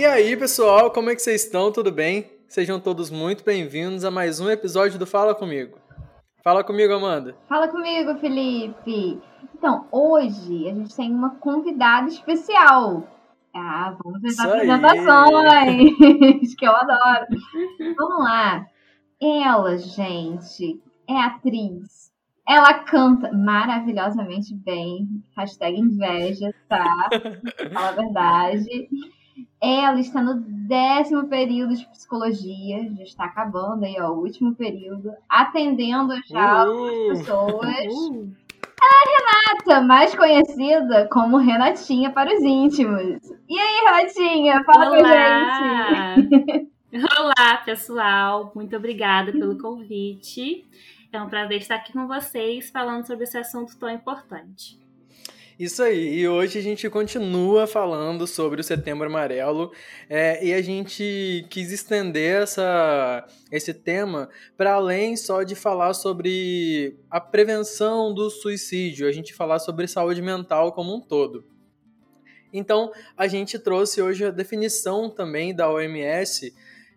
E aí, pessoal, como é que vocês estão? Tudo bem? Sejam todos muito bem-vindos a mais um episódio do Fala Comigo. Fala comigo, Amanda. Fala comigo, Felipe. Então, hoje a gente tem uma convidada especial. Ah, vamos às apresentações, que eu adoro. Vamos lá. Ela, gente, é atriz. Ela canta maravilhosamente bem. Hashtag inveja, tá? Fala a verdade. Ela está no décimo período de psicologia, já está acabando aí, ó, o último período, atendendo já uh, pessoas. Uh. É Renata, mais conhecida como Renatinha para os íntimos. E aí, Renatinha, fala Olá. com a gente. Olá, pessoal. Muito obrigada pelo convite. É um prazer estar aqui com vocês falando sobre esse assunto tão importante. Isso aí, e hoje a gente continua falando sobre o Setembro Amarelo é, e a gente quis estender essa, esse tema para além só de falar sobre a prevenção do suicídio, a gente falar sobre saúde mental como um todo. Então, a gente trouxe hoje a definição também da OMS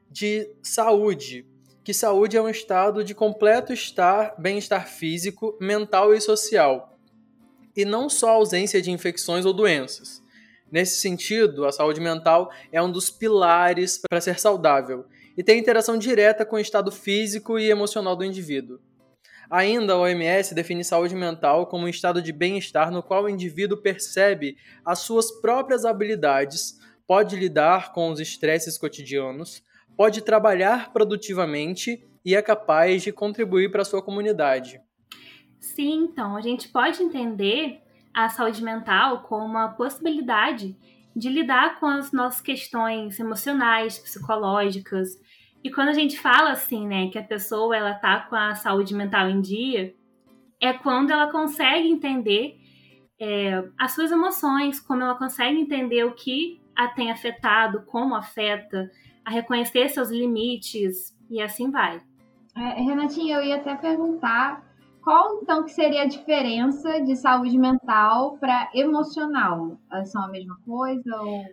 de saúde, que saúde é um estado de completo estar, bem-estar físico, mental e social e não só a ausência de infecções ou doenças. Nesse sentido, a saúde mental é um dos pilares para ser saudável e tem interação direta com o estado físico e emocional do indivíduo. Ainda, a OMS define saúde mental como um estado de bem-estar no qual o indivíduo percebe as suas próprias habilidades, pode lidar com os estresses cotidianos, pode trabalhar produtivamente e é capaz de contribuir para a sua comunidade. Sim, então, a gente pode entender a saúde mental como uma possibilidade de lidar com as nossas questões emocionais, psicológicas. E quando a gente fala assim, né, que a pessoa ela tá com a saúde mental em dia, é quando ela consegue entender é, as suas emoções, como ela consegue entender o que a tem afetado, como afeta, a reconhecer seus limites e assim vai. É, Renatinha, eu ia até perguntar qual então que seria a diferença de saúde mental para emocional? Elas são a mesma coisa ou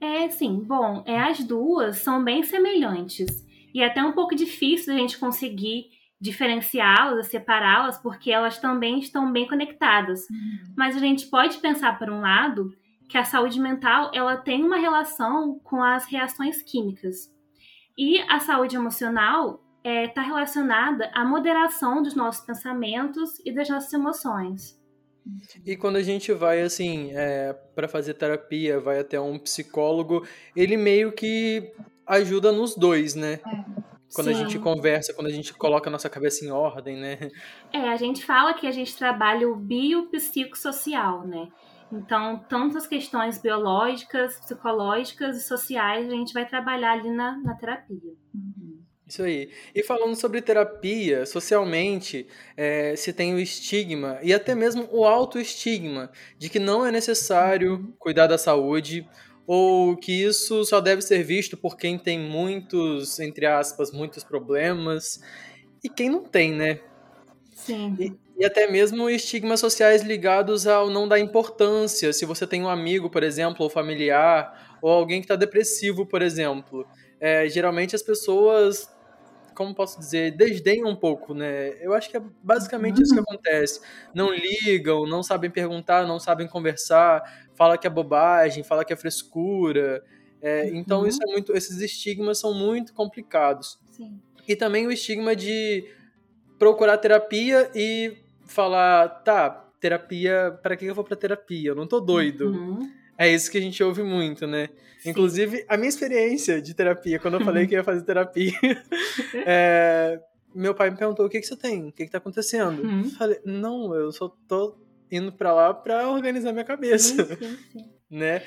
É, sim. Bom, é, as duas são bem semelhantes. E é até um pouco difícil a gente conseguir diferenciá-las, separá-las, porque elas também estão bem conectadas. Uhum. Mas a gente pode pensar, por um lado, que a saúde mental ela tem uma relação com as reações químicas. E a saúde emocional está é, tá relacionada à moderação dos nossos pensamentos e das nossas emoções. E quando a gente vai assim é, para fazer terapia, vai até um psicólogo, ele meio que ajuda nos dois, né? É. Quando Sim. a gente conversa, quando a gente coloca a nossa cabeça em ordem, né? É, a gente fala que a gente trabalha o biopsicossocial, né? Então, tanto as questões biológicas, psicológicas e sociais, a gente vai trabalhar ali na, na terapia. Uhum. Isso aí. E falando sobre terapia, socialmente é, se tem o estigma e até mesmo o autoestigma de que não é necessário uhum. cuidar da saúde ou que isso só deve ser visto por quem tem muitos, entre aspas, muitos problemas e quem não tem, né? Sim. E, e até mesmo estigmas sociais ligados ao não dar importância. Se você tem um amigo, por exemplo, ou familiar, ou alguém que está depressivo, por exemplo. É, geralmente as pessoas como posso dizer, desdenham um pouco, né? Eu acho que é basicamente uhum. isso que uhum. acontece. Não ligam, não sabem perguntar, não sabem conversar, fala que é bobagem, fala que é frescura. É, uhum. Então isso é muito, esses estigmas são muito complicados. Sim. E também o estigma de procurar terapia e falar, tá, terapia, para que eu vou para terapia? Eu não tô doido. Uhum. É isso que a gente ouve muito, né? Sim. Inclusive, a minha experiência de terapia, quando eu falei que ia fazer terapia, é, meu pai me perguntou: o que, que você tem? O que, que tá acontecendo? Uhum. Eu falei: não, eu só tô indo para lá para organizar minha cabeça. Sim, sim, sim. né?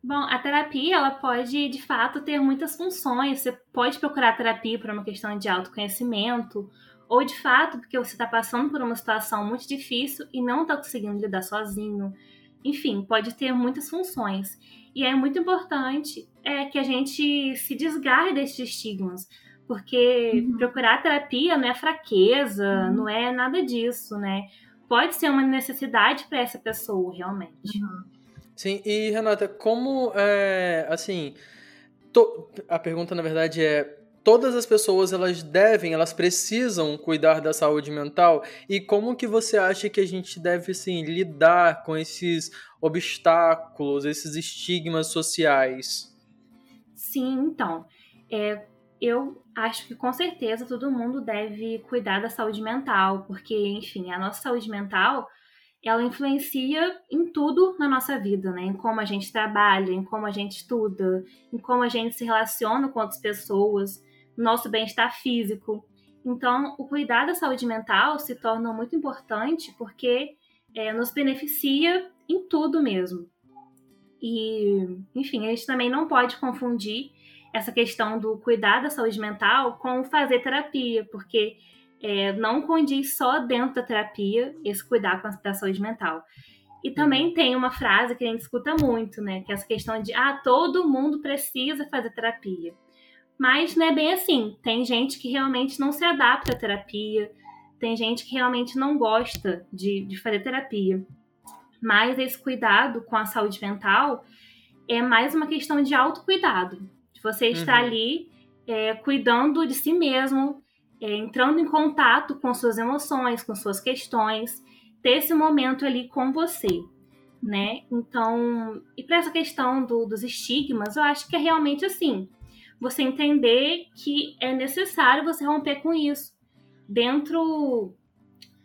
Bom, a terapia ela pode de fato ter muitas funções. Você pode procurar terapia por uma questão de autoconhecimento, ou de fato porque você está passando por uma situação muito difícil e não está conseguindo lidar sozinho enfim, pode ter muitas funções. E é muito importante é, que a gente se desgarre desses estigmas, porque uhum. procurar terapia não é fraqueza, uhum. não é nada disso, né? Pode ser uma necessidade para essa pessoa, realmente. Uhum. Sim, e Renata, como, é, assim, to... a pergunta na verdade é, todas as pessoas elas devem, elas precisam cuidar da saúde mental e como que você acha que a gente deve assim lidar com esses obstáculos, esses estigmas sociais? Sim, então, é, eu acho que com certeza todo mundo deve cuidar da saúde mental, porque, enfim, a nossa saúde mental ela influencia em tudo na nossa vida, né? Em como a gente trabalha, em como a gente estuda, em como a gente se relaciona com outras pessoas nosso bem-estar físico. Então, o cuidar da saúde mental se torna muito importante porque é, nos beneficia em tudo mesmo. E, enfim, a gente também não pode confundir essa questão do cuidar da saúde mental com fazer terapia, porque é, não condiz só dentro da terapia esse cuidar da saúde mental. E também uhum. tem uma frase que a gente escuta muito, né? Que é essa questão de, ah, todo mundo precisa fazer terapia. Mas não é bem assim. Tem gente que realmente não se adapta à terapia, tem gente que realmente não gosta de, de fazer terapia. Mas esse cuidado com a saúde mental é mais uma questão de autocuidado. De você uhum. estar ali é, cuidando de si mesmo, é, entrando em contato com suas emoções, com suas questões, ter esse momento ali com você. Né? Então, e para essa questão do, dos estigmas, eu acho que é realmente assim você entender que é necessário você romper com isso dentro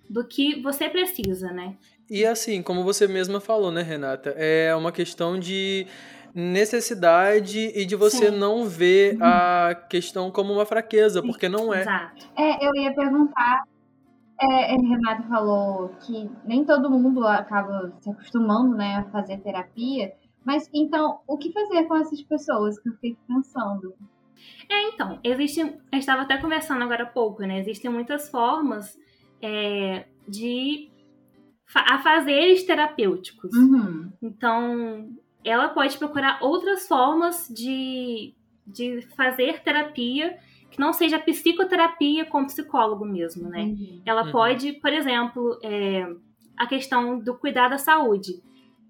do que você precisa, né? E assim, como você mesma falou, né, Renata, é uma questão de necessidade e de você Sim. não ver a questão como uma fraqueza, porque não é. Exato. É, eu ia perguntar. É, é Renata falou que nem todo mundo acaba se acostumando, né, a fazer terapia. Mas então, o que fazer com essas pessoas que eu fiquei pensando? É, então, existe. A gente estava até conversando agora há pouco, né? Existem muitas formas é, de fa fazeres terapêuticos. Uhum. Então, ela pode procurar outras formas de, de fazer terapia que não seja psicoterapia com psicólogo mesmo, né? Uhum. Ela uhum. pode, por exemplo, é, a questão do cuidar da saúde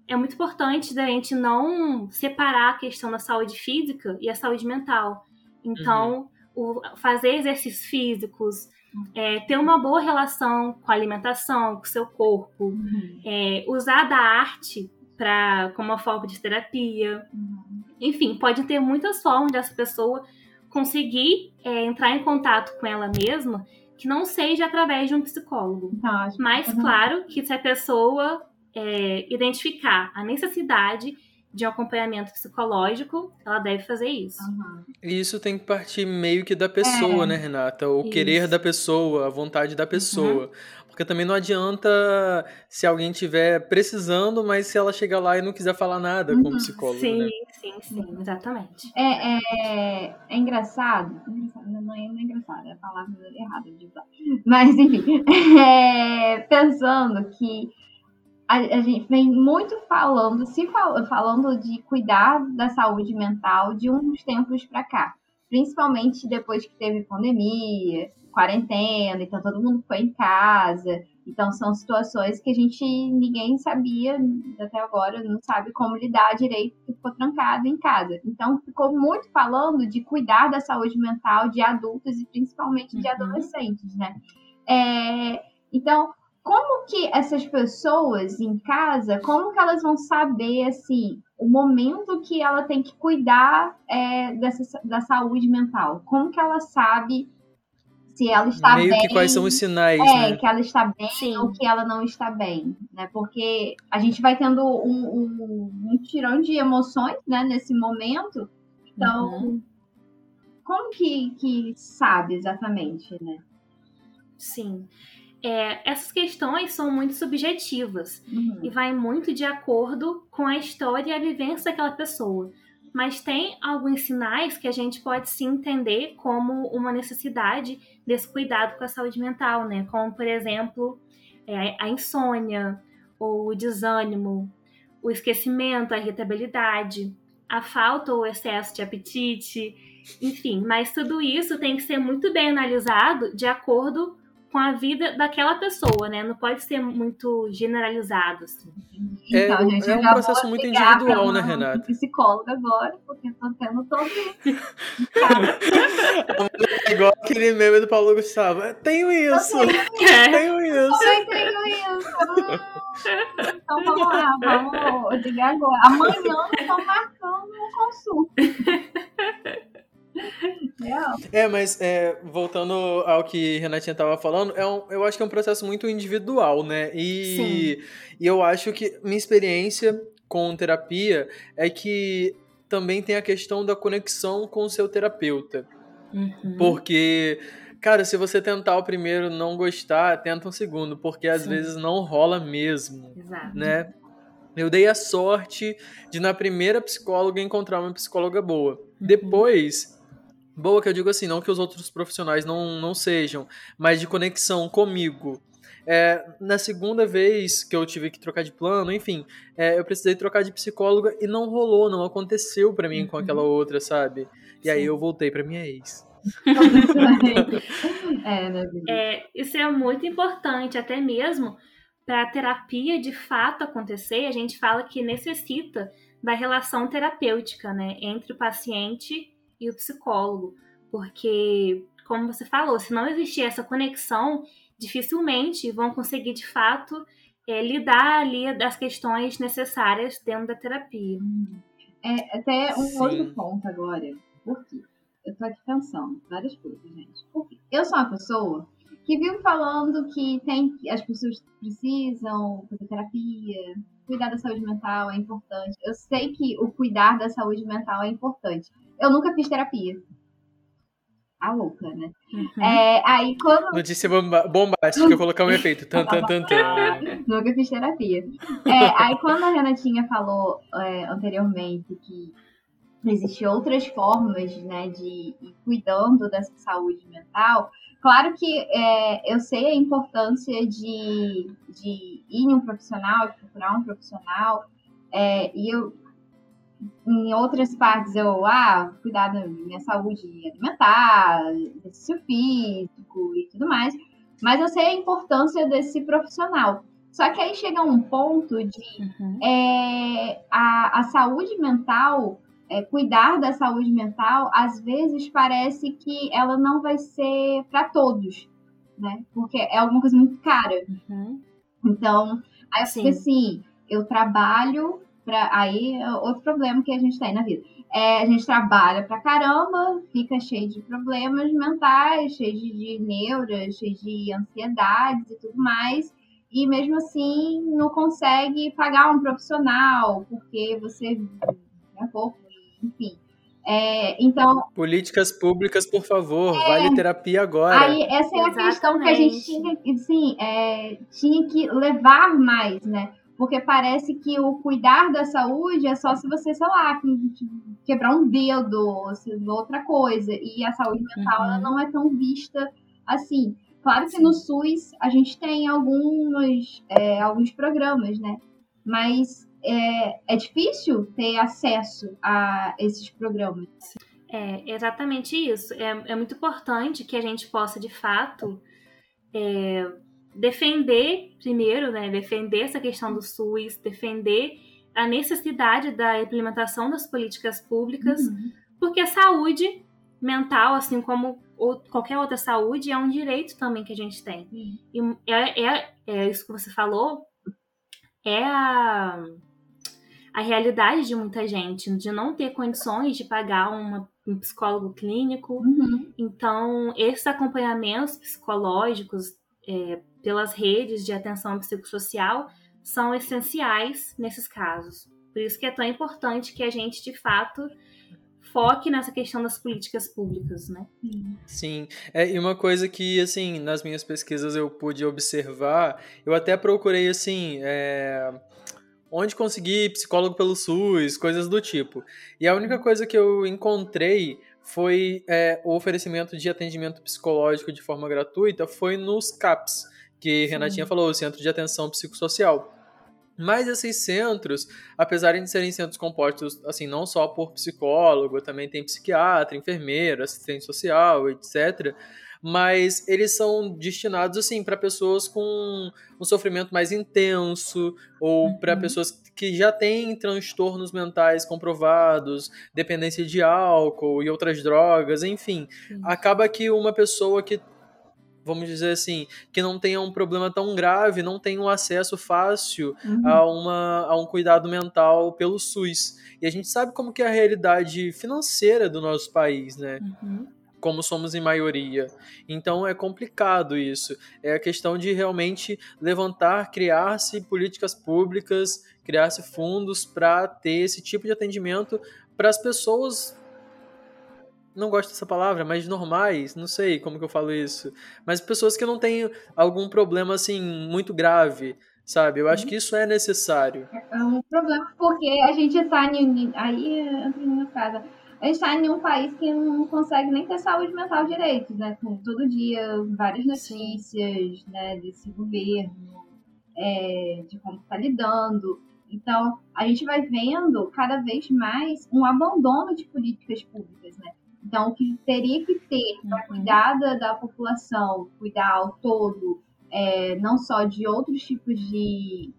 é muito importante da gente não separar a questão da saúde física e a saúde mental. Então, uhum. o, fazer exercícios físicos, é, ter uma boa relação com a alimentação, com o seu corpo, uhum. é, usar da arte para como uma forma de terapia. Uhum. Enfim, pode ter muitas formas dessa pessoa conseguir é, entrar em contato com ela mesma que não seja através de um psicólogo. Tá, Mas, uhum. claro, que se a pessoa é, identificar a necessidade de um acompanhamento psicológico, ela deve fazer isso. Uhum. Isso tem que partir meio que da pessoa, é. né, Renata? O isso. querer da pessoa, a vontade da pessoa. Uhum. Porque também não adianta se alguém tiver precisando, mas se ela chegar lá e não quiser falar nada uhum. com o psicólogo. Sim, né? sim, sim, exatamente. É, é, é engraçado. Não é, não é engraçado, é a palavra errada de usar. Mas, enfim, é, pensando que a, a, gente vem muito falando, se fal, falando de cuidar da saúde mental de uns tempos para cá, principalmente depois que teve pandemia, quarentena, então todo mundo foi em casa. Então são situações que a gente ninguém sabia até agora, não sabe como lidar direito, ficou trancado em casa. Então ficou muito falando de cuidar da saúde mental de adultos e principalmente de uhum. adolescentes, né? É, então como que essas pessoas em casa, como que elas vão saber, assim, o momento que ela tem que cuidar é, dessa, da saúde mental? Como que ela sabe se ela está Meio bem? que quais são os sinais, é, né? que ela está bem Sim. ou que ela não está bem, né? Porque a gente vai tendo um, um, um tirão de emoções, né, nesse momento. Então, uhum. como que, que sabe exatamente, né? Sim é, essas questões são muito subjetivas uhum. e vai muito de acordo com a história e a vivência daquela pessoa. Mas tem alguns sinais que a gente pode se entender como uma necessidade desse cuidado com a saúde mental, né? Como, por exemplo, é, a insônia, ou o desânimo, o esquecimento, a irritabilidade, a falta ou excesso de apetite, enfim, mas tudo isso tem que ser muito bem analisado de acordo com a vida daquela pessoa, né? Não pode ser muito generalizado. Assim. É, então, gente, é um processo muito individual, né, Renata? psicóloga agora, porque tô tendo todo. é igual aquele meme do Paulo Gustavo. É, tenho isso! Eu tenho, isso! Eu tenho isso! então vamos lá, vamos ligar agora. Amanhã estão marcando um consulta. É, mas é, voltando ao que Renatinha estava falando, é um, eu acho que é um processo muito individual, né? E, e eu acho que minha experiência com terapia é que também tem a questão da conexão com o seu terapeuta. Uhum. Porque, cara, se você tentar o primeiro não gostar, tenta um segundo, porque às Sim. vezes não rola mesmo. Exato. Né? Eu dei a sorte de, na primeira psicóloga, encontrar uma psicóloga boa. Uhum. Depois, Boa que eu digo assim, não que os outros profissionais não, não sejam, mas de conexão comigo. É, na segunda vez que eu tive que trocar de plano, enfim, é, eu precisei trocar de psicóloga e não rolou, não aconteceu para mim com aquela uhum. outra, sabe? E Sim. aí eu voltei para minha ex. é, né, é, isso é muito importante, até mesmo para a terapia de fato acontecer, a gente fala que necessita da relação terapêutica, né, entre o paciente e o psicólogo, porque, como você falou, se não existir essa conexão, dificilmente vão conseguir de fato é, lidar ali das questões necessárias dentro da terapia. É até um Sim. outro ponto agora, porque eu tô aqui pensando várias coisas, gente. Porque eu sou uma pessoa que vive falando que tem as pessoas precisam fazer terapia, cuidar da saúde mental é importante. Eu sei que o cuidar da saúde mental é importante. Eu nunca fiz terapia. A louca, né? Uhum. É, aí quando. Notícia bomba bombástica, eu colocar um efeito. Tan, tan, tan, tan. nunca fiz terapia. É, aí quando a Renatinha falou é, anteriormente que existem outras formas né, de ir cuidando dessa saúde mental, claro que é, eu sei a importância de, de ir em um profissional, de procurar um profissional, é, e eu em outras partes eu, ah, cuidar da minha saúde alimentar, exercício físico e tudo mais. Mas eu sei a importância desse profissional. Só que aí chega um ponto de uhum. é, a, a saúde mental, é, cuidar da saúde mental, às vezes parece que ela não vai ser para todos, né? Porque é alguma coisa muito cara. Uhum. Então, aí eu fico assim, eu trabalho Pra, aí é outro problema que a gente tem na vida. É, a gente trabalha pra caramba, fica cheio de problemas mentais, cheio de, de neuras, cheio de ansiedades e tudo mais. E mesmo assim não consegue pagar um profissional, porque você é pouco, enfim. É, então. Políticas públicas, por favor, é, vale terapia agora. Aí, essa é a Exatamente. questão que a gente tinha, sim, é, tinha que levar mais, né? Porque parece que o cuidar da saúde é só se você, sei lá, quebrar um dedo, ou outra coisa. E a saúde mental uhum. ela não é tão vista assim. Claro que no SUS a gente tem alguns, é, alguns programas, né? Mas é, é difícil ter acesso a esses programas. É exatamente isso. É, é muito importante que a gente possa, de fato, é, defender, primeiro, né, defender essa questão do SUS, defender a necessidade da implementação das políticas públicas, uhum. porque a saúde mental, assim como qualquer outra saúde, é um direito também que a gente tem. Uhum. E é, é, é, isso que você falou, é a, a realidade de muita gente, de não ter condições de pagar uma, um psicólogo clínico. Uhum. Então, esses acompanhamentos psicológicos, é, pelas redes de atenção psicossocial são essenciais nesses casos. Por isso que é tão importante que a gente, de fato, foque nessa questão das políticas públicas, né? Sim, é, e uma coisa que, assim, nas minhas pesquisas eu pude observar, eu até procurei, assim, é, onde conseguir psicólogo pelo SUS, coisas do tipo. E a única coisa que eu encontrei foi é, o oferecimento de atendimento psicológico de forma gratuita foi nos CAPS, que Sim. Renatinha falou, o Centro de Atenção Psicossocial. Mas esses centros, apesar de serem centros compostos, assim, não só por psicólogo, também tem psiquiatra, enfermeiro, assistente social, etc. Mas eles são destinados, assim, para pessoas com um sofrimento mais intenso ou uhum. para pessoas que já têm transtornos mentais comprovados, dependência de álcool e outras drogas, enfim. Acaba que uma pessoa que vamos dizer assim, que não tenha um problema tão grave, não tenha um acesso fácil uhum. a, uma, a um cuidado mental pelo SUS. E a gente sabe como que é a realidade financeira do nosso país, né? Uhum. Como somos em maioria. Então é complicado isso. É a questão de realmente levantar, criar-se políticas públicas, criar-se fundos para ter esse tipo de atendimento para as pessoas não gosto dessa palavra, mas normais, não sei como que eu falo isso, mas pessoas que não têm algum problema assim muito grave, sabe? Eu acho uhum. que isso é necessário. É um problema porque a gente está em aí entra minha casa. A gente está em um país que não consegue nem ter saúde mental direito, né? Com todo dia várias notícias, né, desse governo, é, de como está lidando. Então, a gente vai vendo cada vez mais um abandono de políticas públicas, né? Então, o que teria que ter para uhum. cuidar da, da, população, cuidar ao todo, é, não só de outros tipos de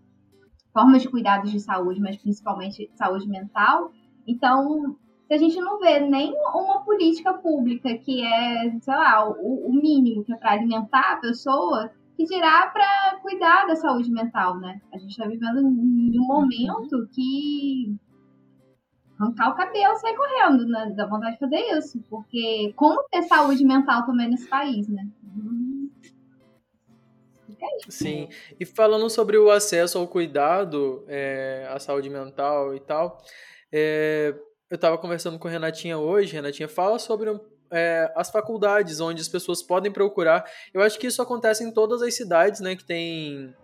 formas de cuidados de saúde, mas principalmente saúde mental. Então, se a gente não vê nem uma política pública que é, sei lá, o, o mínimo que é para alimentar a pessoa, que dirá para cuidar da saúde mental, né? A gente está vivendo um momento que arrancar o cabelo e sair correndo, né? Dá vontade de fazer isso. Porque como ter saúde mental também nesse país, né? Sim, e falando sobre o acesso ao cuidado, é, à saúde mental e tal, é, eu estava conversando com Renatinha hoje, Renatinha fala sobre é, as faculdades onde as pessoas podem procurar. Eu acho que isso acontece em todas as cidades, né, que tem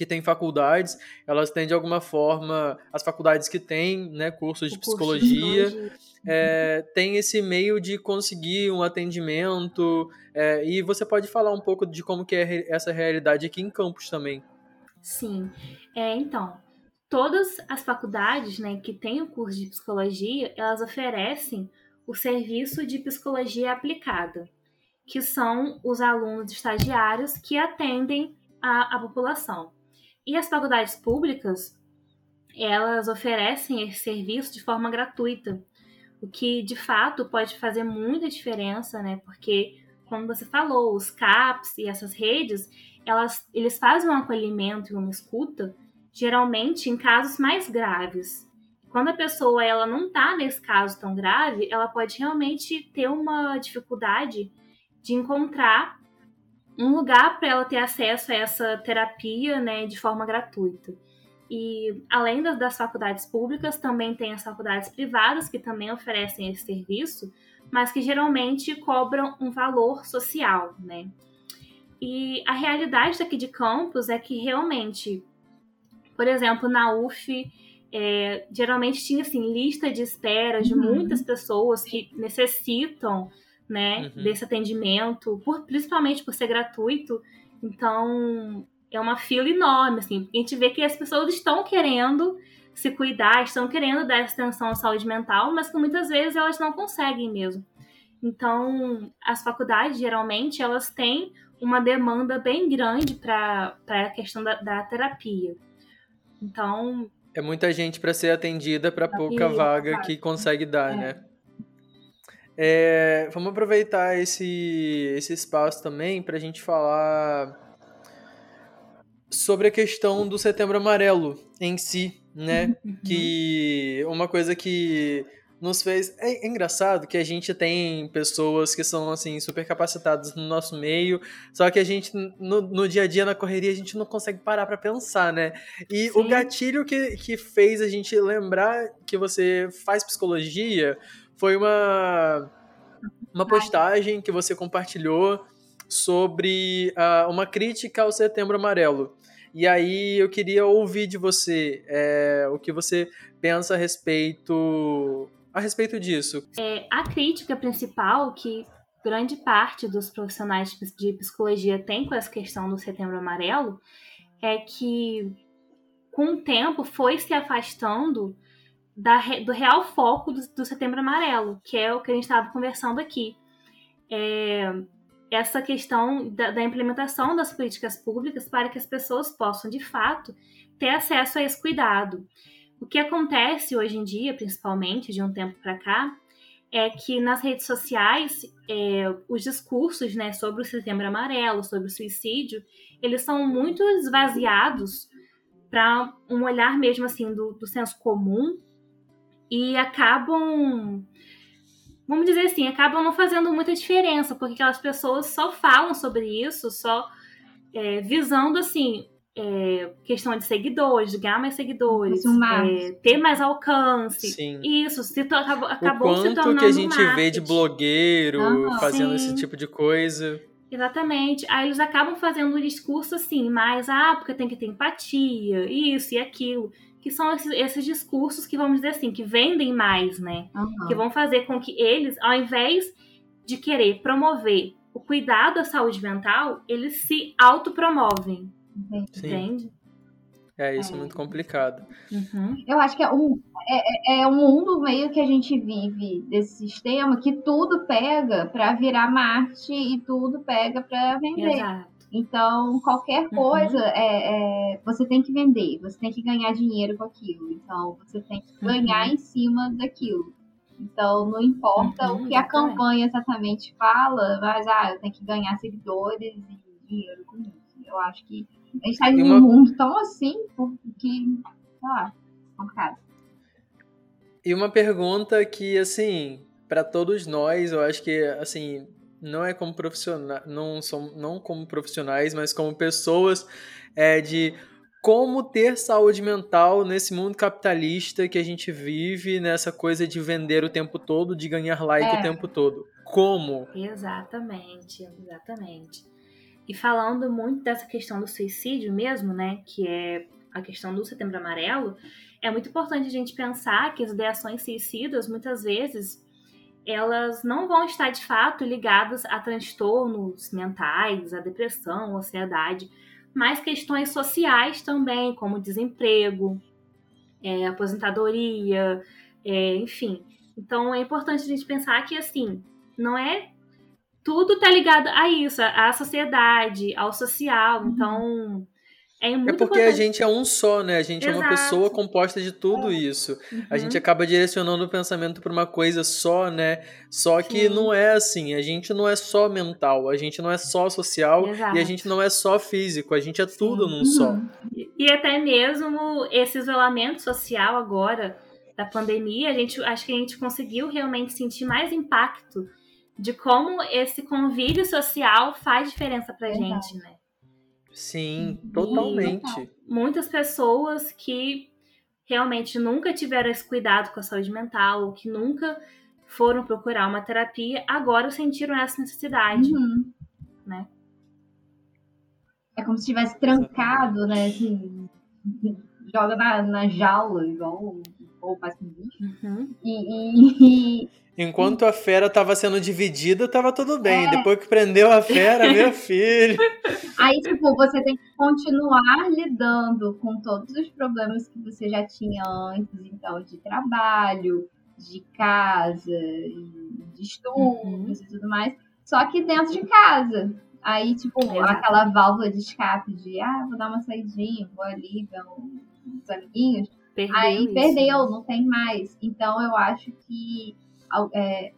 que têm faculdades, elas têm de alguma forma, as faculdades que têm né, cursos de psicologia, de é, tem esse meio de conseguir um atendimento, é, e você pode falar um pouco de como que é essa realidade aqui em Campos também. Sim, é, então, todas as faculdades né, que têm o curso de psicologia, elas oferecem o serviço de psicologia aplicada, que são os alunos estagiários que atendem a, a população. E as faculdades públicas, elas oferecem esse serviço de forma gratuita, o que de fato pode fazer muita diferença, né? Porque, como você falou, os CAPs e essas redes, elas, eles fazem um acolhimento e uma escuta, geralmente em casos mais graves. Quando a pessoa ela não está nesse caso tão grave, ela pode realmente ter uma dificuldade de encontrar um lugar para ela ter acesso a essa terapia né, de forma gratuita. E além das, faculdades públicas, também tem as faculdades privadas que também oferecem esse serviço, mas que geralmente cobram um valor social, né? E a realidade daqui de campus é que realmente, por exemplo, na UF, é, geralmente tinha assim lista de espera de uhum. muitas pessoas que necessitam né, uhum. desse atendimento, por, principalmente por ser gratuito. Então, é uma fila enorme, assim. A gente vê que as pessoas estão querendo se cuidar, estão querendo dar atenção à saúde mental, mas que muitas vezes elas não conseguem mesmo. Então, as faculdades, geralmente, elas têm uma demanda bem grande para a questão da, da, terapia. Então... É muita gente para ser atendida para pouca vaga que consegue dar, é. né? É, vamos aproveitar esse, esse espaço também para a gente falar sobre a questão do Setembro Amarelo em si, né? Uhum. Que uma coisa que nos fez. É, é, engraçado que a gente tem pessoas que são, assim, super capacitadas no nosso meio, só que a gente, no, no dia a dia, na correria, a gente não consegue parar para pensar, né? E Sim. o gatilho que, que fez a gente lembrar que você faz psicologia foi uma, uma postagem que você compartilhou sobre uh, uma crítica ao Setembro Amarelo. E aí eu queria ouvir de você é, o que você pensa a respeito a respeito disso. É, a crítica principal que grande parte dos profissionais de psicologia tem com essa questão do Setembro Amarelo é que com o tempo, foi se afastando da, do real foco do, do, Setembro Amarelo, que é o que a gente estava conversando aqui. É, essa questão da, da, implementação das políticas públicas para que as pessoas possam, de fato, ter acesso a esse cuidado. O que acontece hoje em dia, principalmente de um tempo para cá, é que nas redes sociais é, os discursos né, sobre o Setembro Amarelo, sobre o suicídio, eles são muito esvaziados para um olhar mesmo assim do, do senso comum e acabam, vamos dizer assim, acabam não fazendo muita diferença, porque aquelas pessoas só falam sobre isso, só é, visando assim é, questão de seguidores, de ganhar mais seguidores, é, ter mais alcance. Sim. Isso, se to, acabou, acabou o se tornando que a gente vê de blogueiro fazendo sim. esse tipo de coisa. Exatamente. Aí eles acabam fazendo um discurso assim, mais, ah, porque tem que ter empatia, isso e aquilo. Que são esses, esses discursos que, vamos dizer assim, que vendem mais, né? Uhum. Que vão fazer com que eles, ao invés de querer promover o cuidado à saúde mental, eles se autopromovem. Entende? É, isso é, muito complicado. Uhum. Eu acho que é um, é, é, é um mundo meio que a gente vive desse sistema que tudo pega para virar Marte e tudo pega para vender. Exato. Então, qualquer uhum. coisa, uhum. é, é, você tem que vender, você tem que ganhar dinheiro com aquilo. Então, você tem que ganhar uhum. em cima daquilo. Então, não importa uhum, o que a campanha exatamente fala, mas, ah, eu tenho que ganhar seguidores e dinheiro com isso. Eu acho que a gente tá em um mundo tão assim, porque, sei lá, complicado. E uma pergunta que, assim, para todos nós, eu acho que, assim, não é como profissionais, não, são, não como profissionais, mas como pessoas, é de como ter saúde mental nesse mundo capitalista que a gente vive, nessa coisa de vender o tempo todo, de ganhar like é. o tempo todo. Como? Exatamente, exatamente. E falando muito dessa questão do suicídio mesmo, né, que é a questão do Setembro Amarelo, é muito importante a gente pensar que as ideações suicidas, muitas vezes, elas não vão estar de fato ligadas a transtornos mentais, a depressão, ansiedade, mas questões sociais também, como desemprego, é, aposentadoria, é, enfim. Então é importante a gente pensar que assim, não é tudo tá ligado a isso, à sociedade, ao social. Uhum. Então, é muito É porque importante. a gente é um só, né? A gente Exato. é uma pessoa composta de tudo isso. Uhum. A gente acaba direcionando o pensamento para uma coisa só, né? Só que Sim. não é assim. A gente não é só mental, a gente não é só social Exato. e a gente não é só físico. A gente é tudo Sim. num só. Uhum. E até mesmo esse isolamento social agora da pandemia, a gente acho que a gente conseguiu realmente sentir mais impacto de como esse convívio social faz diferença pra gente, né? Sim, totalmente. E muitas pessoas que realmente nunca tiveram esse cuidado com a saúde mental, ou que nunca foram procurar uma terapia, agora sentiram essa necessidade, uhum. né? É como se tivesse trancado, né? Assim, joga na, na jaula, igual ou faz com bicho. Uhum. E, e, Enquanto a fera estava sendo dividida, estava tudo bem. É. Depois que prendeu a fera, meu filho. Aí, tipo, você tem que continuar lidando com todos os problemas que você já tinha antes, então, de trabalho, de casa, de estudos uhum. e tudo mais. Só que dentro de casa. Aí, tipo, Exato. aquela válvula de escape de, ah, vou dar uma saidinha, vou ali ver uns amiguinhos. Perdeu aí isso. perdeu, não tem mais. Então eu acho que é,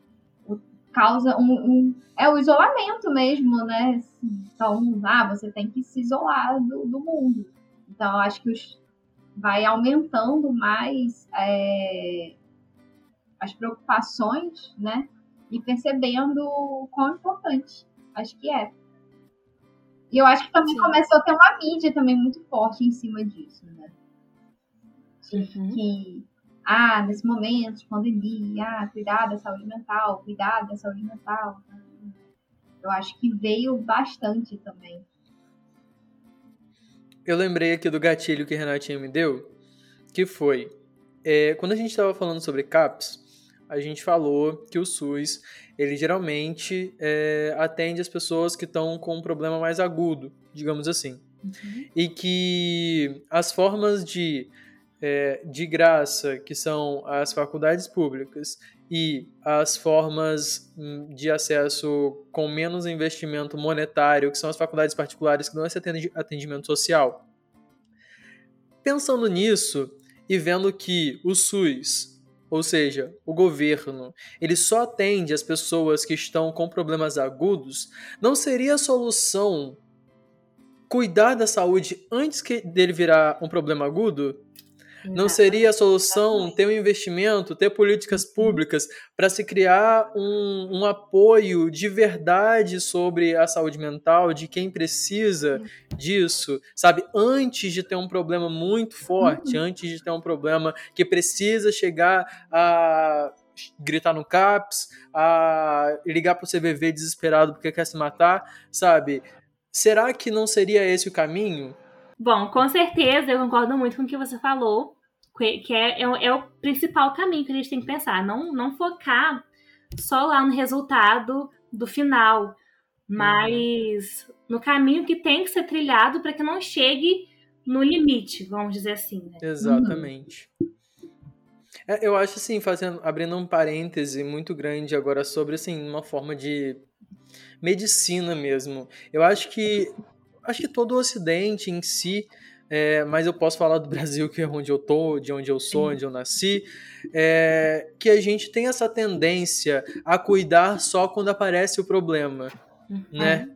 causa um, um, é o isolamento mesmo, né? Então, ah, você tem que se isolar do, do mundo. Então, acho que os, vai aumentando mais é, as preocupações, né? E percebendo o quão importante. Acho que é. E eu acho que também Sim. começou a ter uma mídia também muito forte em cima disso, né? Uhum. Que ah, nesse momento de pandemia, ah, cuidar da saúde mental, cuidar da saúde mental. Eu acho que veio bastante também. Eu lembrei aqui do gatilho que a Renatinha me deu, que foi, é, quando a gente estava falando sobre CAPS, a gente falou que o SUS, ele geralmente é, atende as pessoas que estão com um problema mais agudo, digamos assim. uhum. e que as formas de, é, de graça, que são as faculdades públicas, e as formas hum, de acesso com menos investimento monetário, que são as faculdades particulares que dão esse atendimento social. Pensando nisso e vendo que o SUS, ou seja, o governo, ele só atende as pessoas que estão com problemas agudos, não seria a solução cuidar da saúde antes que dele virar um problema agudo? Não seria a solução ter um investimento, ter políticas uhum. públicas para se criar um, um apoio de verdade sobre a saúde mental de quem precisa disso, sabe? Antes de ter um problema muito forte, uhum. antes de ter um problema que precisa chegar a gritar no CAPS, a ligar pro CVV desesperado porque quer se matar, sabe? Será que não seria esse o caminho? Bom, com certeza eu concordo muito com o que você falou, que é, é, é, o principal caminho que a gente tem que pensar. Não, não focar só lá no resultado do final, mas no caminho que tem que ser trilhado para que não chegue no limite, vamos dizer assim. Né? Exatamente. É, eu acho assim, fazendo, abrindo um parêntese muito grande agora sobre assim, uma forma de medicina mesmo. Eu acho que acho que todo o Ocidente em si, é, mas eu posso falar do Brasil, que é onde eu tô, de onde eu sou, onde eu nasci, é, que a gente tem essa tendência a cuidar só quando aparece o problema, uhum. né?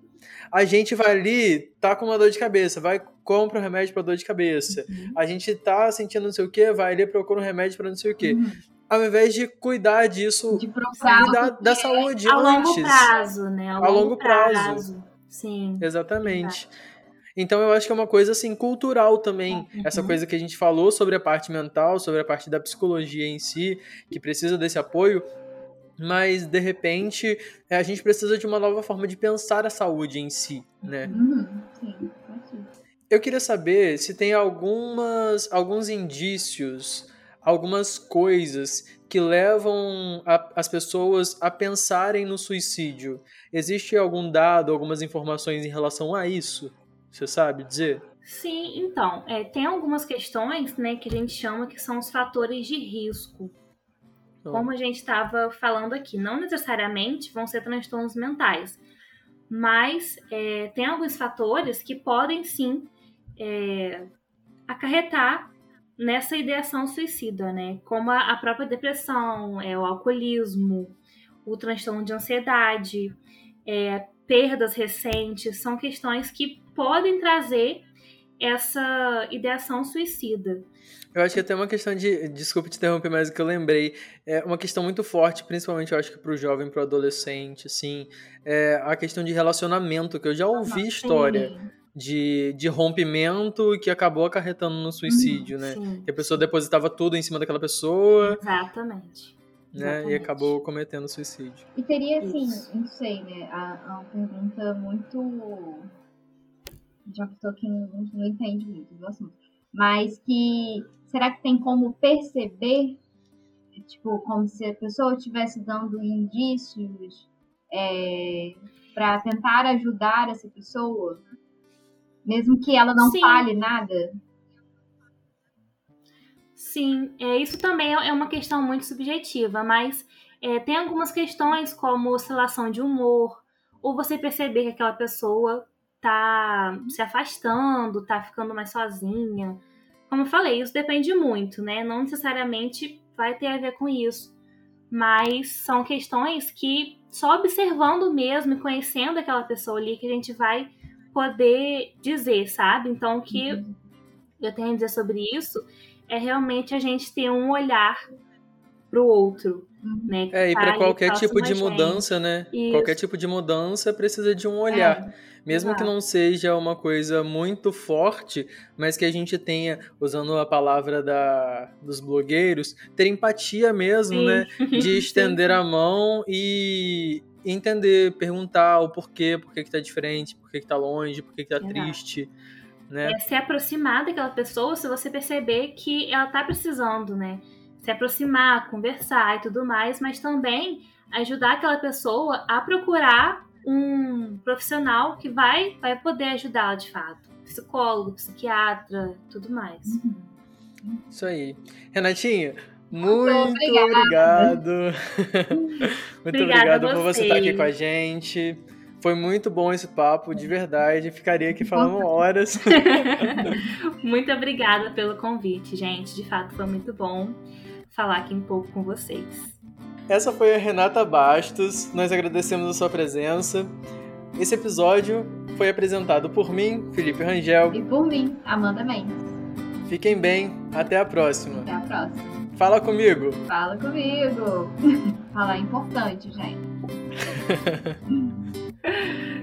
A gente vai ali, tá com uma dor de cabeça, vai compra um remédio para dor de cabeça. Uhum. A gente tá sentindo não sei o que, vai ali procura um remédio para não sei o que. Uhum ao invés de cuidar disso, de cuidar da saúde a antes. longo prazo, né? A, a longo, prazo. prazo. Sim. Exatamente. Então eu acho que é uma coisa assim cultural também, uhum. essa coisa que a gente falou sobre a parte mental, sobre a parte da psicologia em si, que precisa desse apoio, mas de repente a gente precisa de uma nova forma de pensar a saúde em si, né? Uhum. Sim. Eu queria saber se tem algumas alguns indícios algumas coisas que levam a, as pessoas a pensarem no suicídio. Existe algum dado, algumas informações em relação a isso? Você sabe dizer? Sim, então, é, tem algumas questões né, que a gente chama que são os fatores de risco. Então. Como a gente estava falando aqui, não necessariamente vão ser transtornos mentais, mas é, tem alguns fatores que podem sim é, acarretar nessa ideação suicida, né? Como a, a própria depressão, é, o alcoolismo, o transtorno de ansiedade, é, perdas recentes, são questões que podem trazer essa ideação suicida. Eu acho que até uma questão de. Desculpe te interromper, mas o que eu lembrei. É uma questão muito forte, principalmente eu acho que para o jovem, para o adolescente, assim. É a questão de relacionamento, que eu já ouvi história. Sim de, de rompimento que acabou acarretando no suicídio, né? Sim. Que a pessoa depositava tudo em cima daquela pessoa. Exatamente. Né? Exatamente. E acabou cometendo suicídio. E teria, assim, Isso. não sei, né? A, uma pergunta muito. Já que quem não, não entende muito do assunto. Mas que. Será que tem como perceber? Tipo, como se a pessoa estivesse dando indícios é, para tentar ajudar essa pessoa? Mesmo que ela não Sim. fale nada. Sim, é, isso também é uma questão muito subjetiva, mas é, tem algumas questões como oscilação de humor, ou você perceber que aquela pessoa tá se afastando, tá ficando mais sozinha. Como eu falei, isso depende muito, né? Não necessariamente vai ter a ver com isso, mas são questões que só observando mesmo e conhecendo aquela pessoa ali que a gente vai poder dizer, sabe? Então, o que uhum. eu tenho a dizer sobre isso é realmente a gente ter um olhar para o outro. Uhum. Né, é, e para qualquer tipo de mudança, né? Isso. Qualquer tipo de mudança precisa de um olhar. É, Mesmo exato. que não seja uma coisa muito forte, mas que a gente tenha, usando a palavra da, dos blogueiros, ter empatia mesmo, Sim. né? De estender a mão e, entender, perguntar o porquê, por que, que tá diferente, por que, que tá longe, por que, que tá Exato. triste. Né? É se aproximar daquela pessoa se você perceber que ela tá precisando, né? Se aproximar, conversar e tudo mais, mas também ajudar aquela pessoa a procurar um profissional que vai, vai poder ajudá-la de fato. psicólogo, psiquiatra, tudo mais. Isso aí. Renatinha, muito, muito obrigado. muito obrigado por você estar aqui com a gente. Foi muito bom esse papo, de verdade. Ficaria aqui falando horas. muito obrigada pelo convite, gente. De fato, foi muito bom falar aqui um pouco com vocês. Essa foi a Renata Bastos. Nós agradecemos a sua presença. Esse episódio foi apresentado por mim, Felipe Rangel. E por mim, Amanda Mendes. Fiquem bem. Até a próxima. Até a próxima. Fala comigo. Fala comigo. Falar é importante, gente.